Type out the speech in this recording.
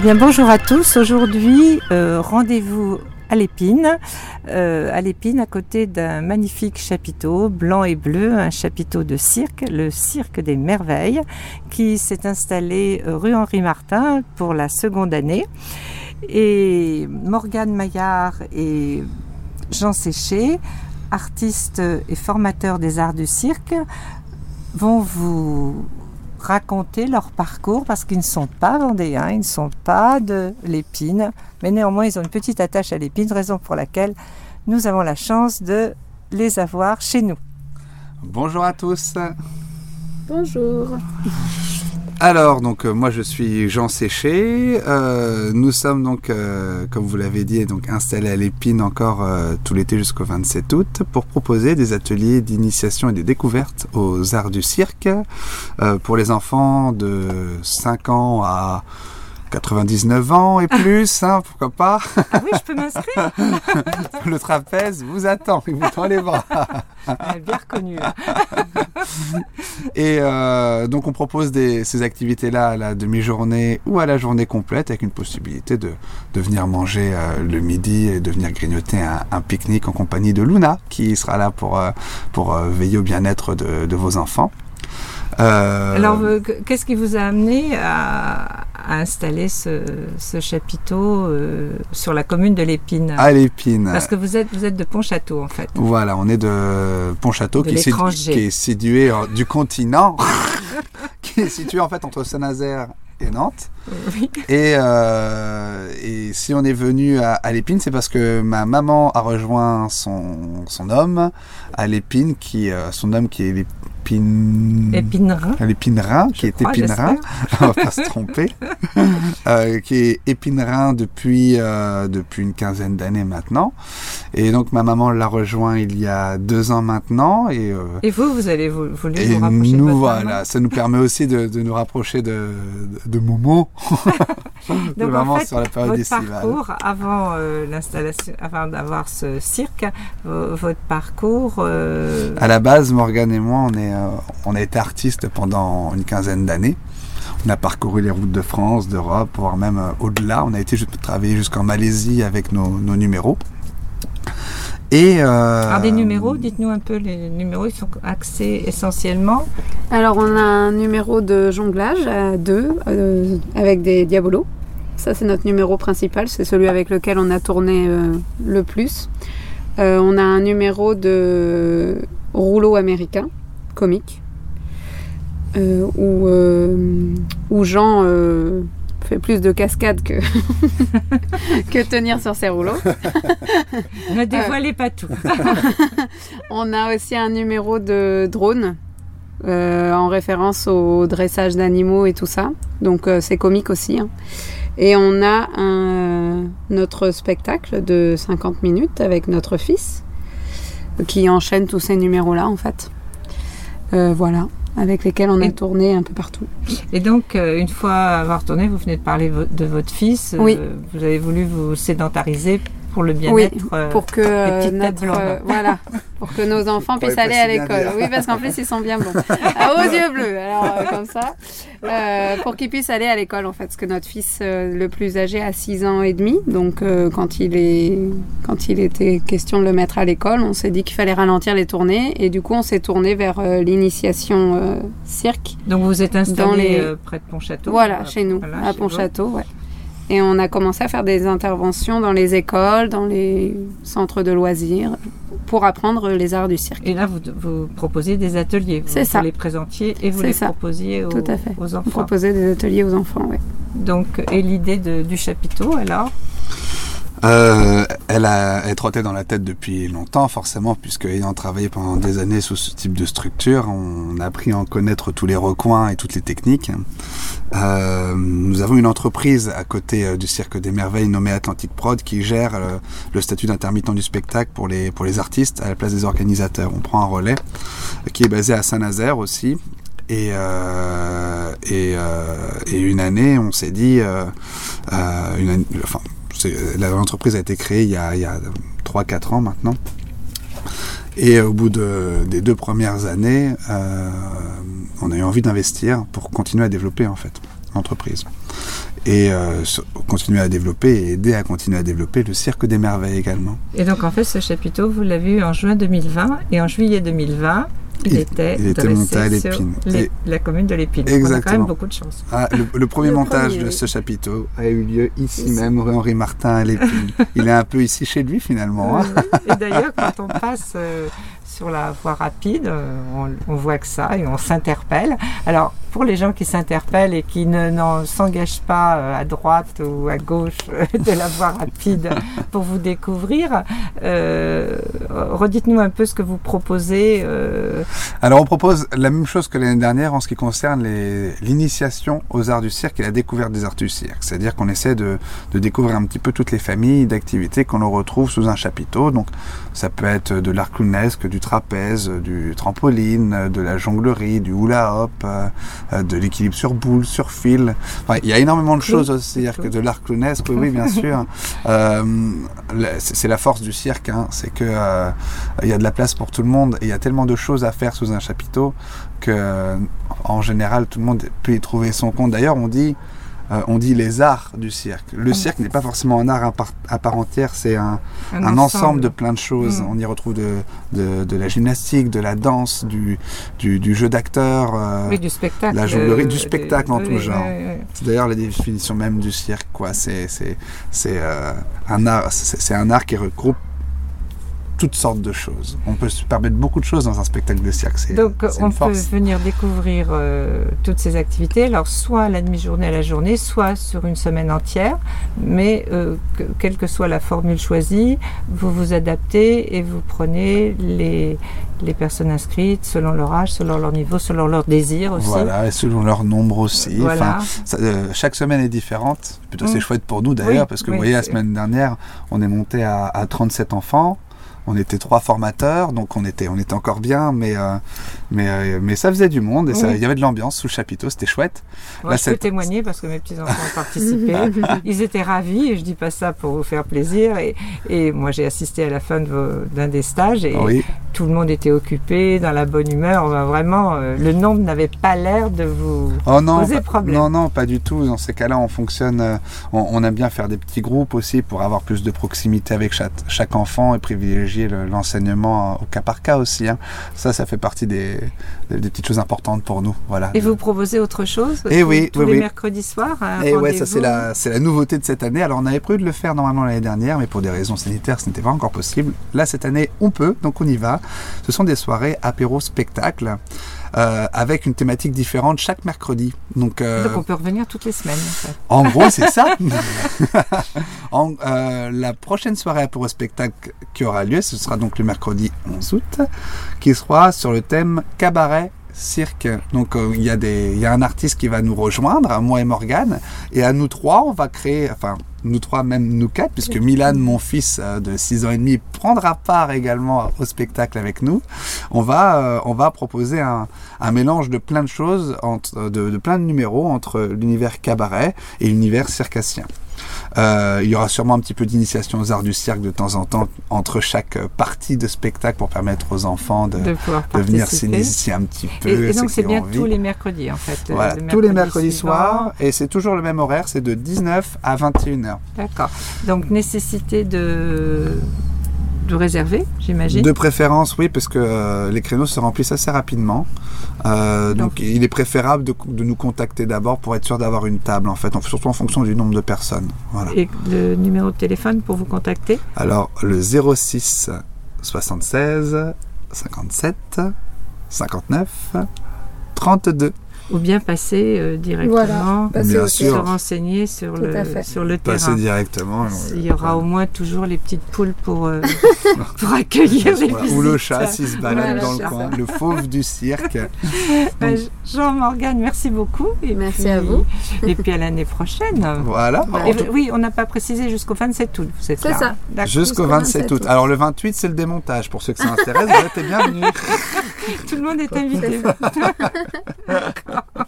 Eh bonjour à tous. Aujourd'hui, euh, rendez-vous à l'épine, euh, à l'épine à côté d'un magnifique chapiteau blanc et bleu, un chapiteau de cirque, le cirque des merveilles, qui s'est installé rue Henri Martin pour la seconde année. Et Morgane Maillard et Jean Séché, artistes et formateurs des arts du cirque, vont vous raconter leur parcours parce qu'ils ne sont pas vendéens, ils ne sont pas de l'épine, mais néanmoins ils ont une petite attache à l'épine, raison pour laquelle nous avons la chance de les avoir chez nous. Bonjour à tous. Bonjour. Alors, donc euh, moi je suis Jean Séché. Euh, nous sommes donc, euh, comme vous l'avez dit, donc installés à l'Épine encore tout l'été jusqu'au 27 août pour proposer des ateliers d'initiation et de découverte aux arts du cirque pour les enfants de 5 ans à 99 ans et plus, hein, pourquoi pas? Ah oui, je peux m'inscrire Le trapèze vous attend, il vous tend les bras. bien reconnu. et euh, donc on propose ces activités-là à la demi-journée ou à la journée complète avec une possibilité de, de venir manger euh, le midi et de venir grignoter un, pique-nique en compagnie de Luna qui sera là pour, euh, pour veiller au bien-être de, de vos enfants. Euh, Alors, qu'est-ce qui vous a amené à, installer ce, chapiteau euh, sur la commune de l'Épine À l'Épine. Parce que vous êtes, vous êtes de Pontchâteau, en fait. Voilà, on est de Pontchâteau, qui, est, situé du continent, qui est situé en fait entre Saint-Nazaire et Nantes. Et, et, si on est venu à, l'Épine, c'est parce que ma maman a rejoint son, son homme à l'Épine, qui son homme qui est Épinerin. L'épinerin, qui est épinerin, on va pas se tromper, euh, qui est épinerin depuis, euh, depuis une quinzaine d'années maintenant. Et donc ma maman l'a rejoint il y a deux ans maintenant. Et, euh, et vous, vous allez voulu vous rapprocher nous, de voilà, ça nous permet aussi de, de nous rapprocher de, de, Momo. donc en fait, sur la période votre parcours avant l'installation, avant d'avoir ce cirque, votre parcours. À la base, Morgane et moi, on est on a été artiste pendant une quinzaine d'années. On a parcouru les routes de France, d'Europe, voire même euh, au-delà. On a été travailler jusqu'en Malaisie avec nos, numéros. Et euh, Alors des numéros, dites-nous un peu, les numéros, ils sont axés essentiellement Alors on a un numéro de jonglage à deux avec des diabolos. Ça c'est notre numéro principal, c'est celui avec lequel on a tourné le plus. on a un numéro de rouleau américain comique euh, où, euh, où Jean euh, fait plus de cascades que, que tenir sur ses rouleaux. ne dévoilez pas tout. On a aussi un numéro de drone en référence au dressage d'animaux et tout ça. Donc c'est comique aussi. Hein. Et on a un, notre spectacle de 50 minutes avec notre fils qui enchaîne tous ces numéros-là en fait. Euh, voilà, avec lesquels on a tourné un peu partout. Et donc, euh, une fois avoir tourné, vous venez de parler de votre fils. Oui. Euh, vous avez voulu vous sédentariser pour le bien-être. Oui, pour que notre, voilà, pour que nos enfants puissent aller à l'école. Oui, parce qu'en plus ils sont bien bons, ah, aux yeux bleus. Alors comme ça, pour qu'ils puissent aller à l'école en fait, parce que notre fils le plus âgé a 6 ans et demi, donc quand il est, quand il était question de le mettre à l'école, on s'est dit qu'il fallait ralentir les tournées et du coup on s'est tourné vers l'initiation cirque. Donc vous êtes installé près de Pontchâteau. Voilà, chez nous, à Pontchâteau, ouais. Et on a commencé à faire des interventions dans les écoles, dans les centres de loisirs, pour apprendre les arts du cirque. Et là, vous, vous proposez des ateliers. C'est ça. Vous les présentiez et vous les proposiez aux, Tout à fait. aux enfants. Proposer des ateliers aux enfants, oui. Donc, et l'idée du chapiteau, alors? Euh, elle a elle trottait dans la tête depuis longtemps, forcément, puisque ayant travaillé pendant des années sous ce type de structure, on a appris à en connaître tous les recoins et toutes les techniques. Euh, nous avons une entreprise à côté euh, du Cirque des Merveilles nommée Atlantic Prod qui gère euh, le statut d'intermittent du spectacle pour les pour les artistes à la place des organisateurs. On prend un relais qui est basé à Saint-Nazaire aussi. Et, euh, et, et, une année, on s'est dit, une, enfin, L'entreprise a été créée il y a, a 3-4 ans maintenant. Et au bout de, des deux premières années, euh, on a eu envie d'investir pour continuer à développer en fait l'entreprise. et euh, continuer à développer et aider à continuer à développer le cirque des merveilles également. Et donc en fait, ce chapiteau, vous l'avez eu en juin 2020 et en juillet 2020, il, Il- était, il était monté à l'Épine. Et- la commune de l'Épine. Donc, On a quand Exactement. même beaucoup de chance. Ah, le, le premier Le montage premier, de oui. ce chapiteau a eu lieu ici Ici. même, rue Henri Martin à l'Épine. il est un peu ici chez lui finalement. hein. Et d'ailleurs, quand on passe euh, sur la voie rapide, euh, on, voit que ça et on s'interpelle. Alors, pour les gens qui s'interpellent et qui ne s'engagent pas euh, à droite ou à gauche euh, de la voie rapide pour vous découvrir, redites-nous un peu ce que vous proposez. Alors on propose la même chose que l'année dernière en ce qui concerne l'initiation aux arts du cirque et la découverte des arts du cirque. C'est-à-dire qu'on essaie de, découvrir un petit peu toutes les familles d'activités qu'on retrouve sous un chapiteau. Donc ça peut être de l'art clownesque, du trapèze, du trampoline, de la jonglerie, du hula hop, euh, euh, de l'équilibre sur boule, sur fil. Enfin, il y a énormément de choses au cirque, de l'art clownesque, oui, bien sûr. Euh, c'est la force du cirque, hein, c'est que euh, il y a de la place pour tout le monde et il y a tellement de choses à faire sous un chapiteau que euh, en général tout le monde peut y trouver son compte. D'ailleurs, on dit euh, on dit les arts du cirque. Le cirque n'est pas forcément un art à part, à part entière, c'est un, un ensemble de plein de choses. Mm. On y retrouve de, de, de la gymnastique, de la danse, du, du, du jeu d'acteur. euh, Oui, du spectacle. la jonglerie, euh, du spectacle en oui, tout genre. oui. C'est d'ailleurs la définition même du cirque, quoi. C'est c'est c'est euh, un art, c'est un art qui regroupe toutes sortes de choses. On peut se permettre beaucoup de choses dans un spectacle de cirque. C'est Donc c'est on peut venir découvrir euh, toutes ces activités, alors soit à la demi-journée, à la journée, soit sur une semaine entière, mais euh, que- quelle que soit la formule choisie, vous vous adaptez et vous prenez les, les personnes inscrites selon leur âge, selon leur niveau, selon leur désir aussi. Voilà, et selon leur nombre aussi. Voilà. Enfin, ça, euh, chaque semaine est différente. Plutôt, Mm. c'est chouette pour nous d'ailleurs, Oui, parce que oui, vous voyez, la c'est- semaine dernière, on est monté à, à 37 enfants. On était trois formateurs, donc on était, on était encore bien, mais, euh, mais, euh, mais ça faisait du monde et Oui. il y avait de l'ambiance sous le chapiteau, c'était chouette. Moi, Là, je peux témoigner parce que mes petits-enfants ont participé. Ils étaient ravis, et je dis pas ça pour vous faire plaisir. Et, et moi, j'ai assisté à la fin de d'un des stages et Oui, tout le monde était occupé, dans la bonne humeur. Vraiment, euh, le nombre n'avait pas l'air de vous Oh non, poser problème. non, non, pas du tout. Dans ces cas-là, on fonctionne, euh, on, on aime bien faire des petits groupes aussi pour avoir plus de proximité avec chaque, chaque enfant et privilégier le- l'enseignement au cas par cas aussi. hein. Ça, ça fait partie des, des- des petites choses importantes pour nous. Voilà. Et vous proposez autre chose Eh tous- oui, tous oui, les oui. mercredis soirs Et ouais, ça c'est la, c'est la nouveauté de cette année. Alors on avait prévu de le faire normalement l'année dernière, mais pour des raisons sanitaires, ce n'était pas encore possible. Là cette année, on peut, donc on y va. Ce sont des soirées apéro spectacle euh, avec une thématique différente chaque mercredi. Donc, euh, Donc on peut revenir toutes les semaines. en fait. en gros, c'est ça. En- euh, la prochaine soirée apéro spectacle qui aura lieu, ce sera donc le mercredi 11 août, qui sera sur le thème cabaret cirque. Donc euh, il y a des, il y a un artiste qui va nous rejoindre, moi et Morgane, et à nous trois, on va créer, enfin nous trois, même nous quatre, puisque Milan, mon fils euh, de 6 ans et demi, prendra part également au spectacle avec nous. On va, euh, on va proposer un, un mélange de plein de choses, entre, de, de plein de numéros entre l'univers cabaret et l'univers circassien. Euh, il y aura sûrement un petit peu d'initiation aux arts du cirque de temps en temps entre chaque euh, partie de spectacle pour permettre aux enfants de, de pouvoir de venir s'initier un petit peu. Et, donc c'est bien tous les mercredis en fait. euh, Voilà, le tous les mercredi mercredis soirs, et c'est toujours le même horaire, c'est de 19 à 21h. D'accord. Donc nécessité de de réserver, j'imagine. De préférence, oui, parce que euh, les créneaux se remplissent assez rapidement. Euh, donc, Donc- il est préférable de, de nous contacter d'abord pour être sûr d'avoir une table, en fait, en- surtout en fonction du nombre de personnes. Voilà. Et le numéro de téléphone pour vous contacter? Alors, le 06 76 57 59 32. Ou bien passer euh, directement Voilà, passer Bien sûr. se siège. renseigner sur Tout le sur le Passer terrain. directement. Il y aura au moins toujours les petites poules pour, euh, pour accueillir les Voilà, Ou le chat s'il se balade Voilà, dans le coin, le fauve du cirque. Euh, Jean-Morgane, merci beaucoup. Et Merci puis- à vous. Et puis à l'année prochaine. Voilà. Et oui, on n'a pas précisé jusqu'au 27 août. C'est ça. Jusqu'au Jusqu'au 27 août. 27 août. Alors le 28, c'est le démontage. Pour ceux que ça intéresse, vous êtes les bienvenus. Tout le monde est invité.